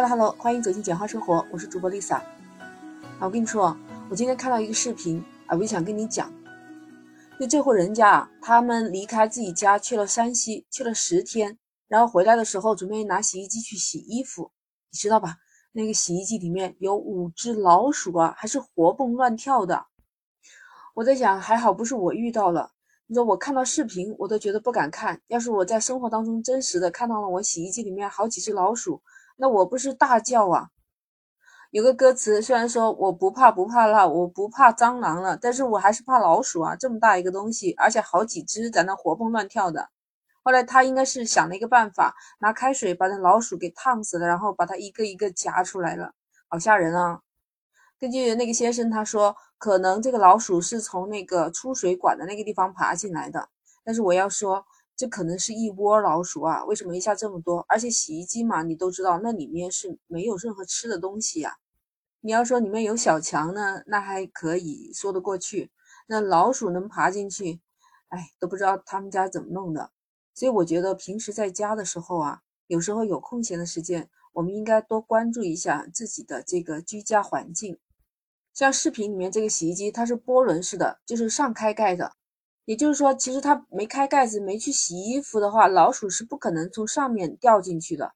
Hello Hello，欢迎走进简化生活，我是主播 Lisa。啊，我跟你说，我今天看到一个视频啊，我就想跟你讲。就这户人家啊，他们离开自己家去了山西，去了十天，然后回来的时候准备拿洗衣机去洗衣服，你知道吧？那个洗衣机里面有五只老鼠啊，还是活蹦乱跳的。我在想，还好不是我遇到了。你说我看到视频，我都觉得不敢看。要是我在生活当中真实的看到了我洗衣机里面好几只老鼠，那我不是大叫啊！有个歌词虽然说我不怕不怕辣，我不怕蟑螂了，但是我还是怕老鼠啊！这么大一个东西，而且好几只在那活蹦乱跳的。后来他应该是想了一个办法，拿开水把那老鼠给烫死了，然后把它一个一个夹出来了，好吓人啊！根据那个先生他说，可能这个老鼠是从那个出水管的那个地方爬进来的。但是我要说，这可能是一窝老鼠啊！为什么一下这么多？而且洗衣机嘛，你都知道，那里面是没有任何吃的东西呀。你要说里面有小强呢，那还可以说得过去。那老鼠能爬进去，哎，都不知道他们家怎么弄的。所以我觉得平时在家的时候啊，有时候有空闲的时间，我们应该多关注一下自己的这个居家环境。像视频里面这个洗衣机，它是波轮式的，就是上开盖的，也就是说，其实它没开盖子，没去洗衣服的话，老鼠是不可能从上面掉进去的，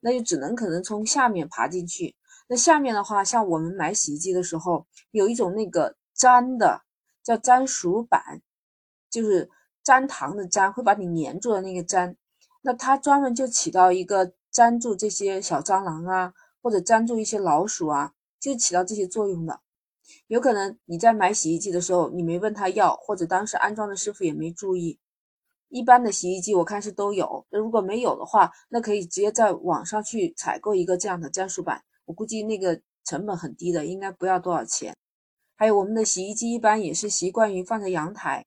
那就只能可能从下面爬进去。那下面的话，像我们买洗衣机的时候，有一种那个粘的，叫粘鼠板，就是粘糖的粘，会把你粘住的那个粘，那它专门就起到一个粘住这些小蟑螂啊，或者粘住一些老鼠啊，就起到这些作用的。有可能你在买洗衣机的时候，你没问他要，或者当时安装的师傅也没注意。一般的洗衣机我看是都有，那如果没有的话，那可以直接在网上去采购一个这样的粘鼠板，我估计那个成本很低的，应该不要多少钱。还有我们的洗衣机一般也是习惯于放在阳台，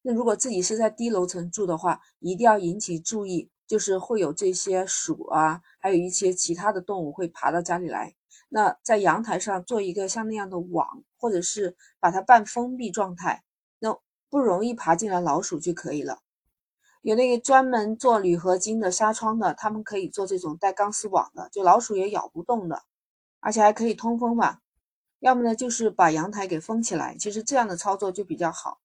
那如果自己是在低楼层住的话，一定要引起注意，就是会有这些鼠啊，还有一些其他的动物会爬到家里来。那在阳台上做一个像那样的网，或者是把它半封闭状态，那不容易爬进来老鼠就可以了。有那个专门做铝合金的纱窗的，他们可以做这种带钢丝网的，就老鼠也咬不动的，而且还可以通风嘛。要么呢就是把阳台给封起来，其实这样的操作就比较好。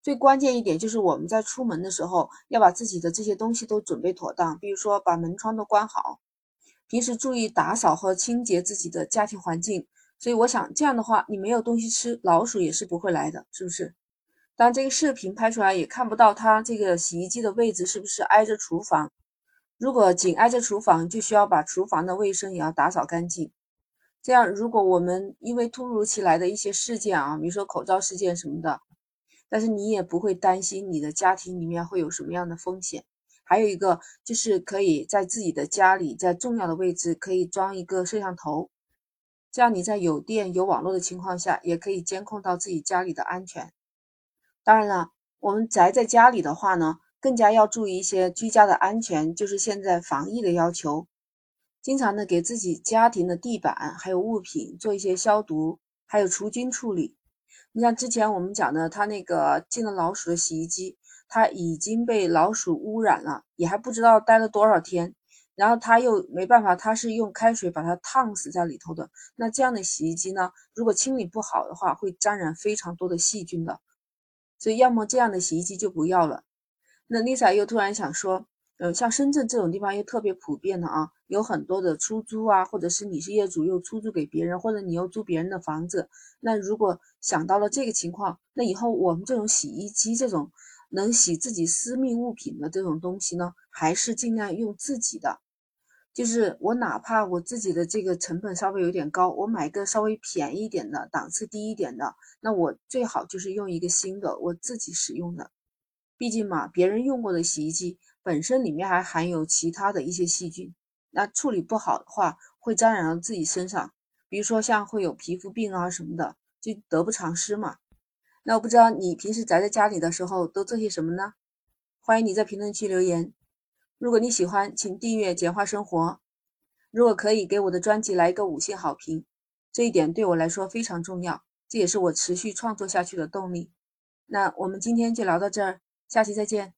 最关键一点就是我们在出门的时候要把自己的这些东西都准备妥当，比如说把门窗都关好。平时注意打扫和清洁自己的家庭环境，所以我想这样的话，你没有东西吃，老鼠也是不会来的，是不是？当，这个视频拍出来也看不到它这个洗衣机的位置是不是挨着厨房。如果紧挨着厨房，就需要把厨房的卫生也要打扫干净。这样，如果我们因为突如其来的一些事件啊，比如说口罩事件什么的，但是你也不会担心你的家庭里面会有什么样的风险。还有一个就是可以在自己的家里，在重要的位置可以装一个摄像头，这样你在有电有网络的情况下，也可以监控到自己家里的安全。当然了，我们宅在家里的话呢，更加要注意一些居家的安全，就是现在防疫的要求，经常的给自己家庭的地板还有物品做一些消毒，还有除菌处理。你像之前我们讲的，他那个进了老鼠的洗衣机。它已经被老鼠污染了，也还不知道待了多少天，然后他又没办法，他是用开水把它烫死在里头的。那这样的洗衣机呢，如果清理不好的话，会沾染非常多的细菌的。所以，要么这样的洗衣机就不要了。那 Lisa 又突然想说，嗯，像深圳这种地方又特别普遍的啊，有很多的出租啊，或者是你是业主又出租给别人，或者你又租别人的房子。那如果想到了这个情况，那以后我们这种洗衣机这种。能洗自己私密物品的这种东西呢，还是尽量用自己的。就是我哪怕我自己的这个成本稍微有点高，我买个稍微便宜一点的、档次低一点的，那我最好就是用一个新的我自己使用的。毕竟嘛，别人用过的洗衣机本身里面还含有其他的一些细菌，那处理不好的话会沾染到自己身上，比如说像会有皮肤病啊什么的，就得不偿失嘛。那我不知道你平时宅在家里的时候都做些什么呢？欢迎你在评论区留言。如果你喜欢，请订阅《简化生活》。如果可以，给我的专辑来一个五星好评，这一点对我来说非常重要，这也是我持续创作下去的动力。那我们今天就聊到这儿，下期再见。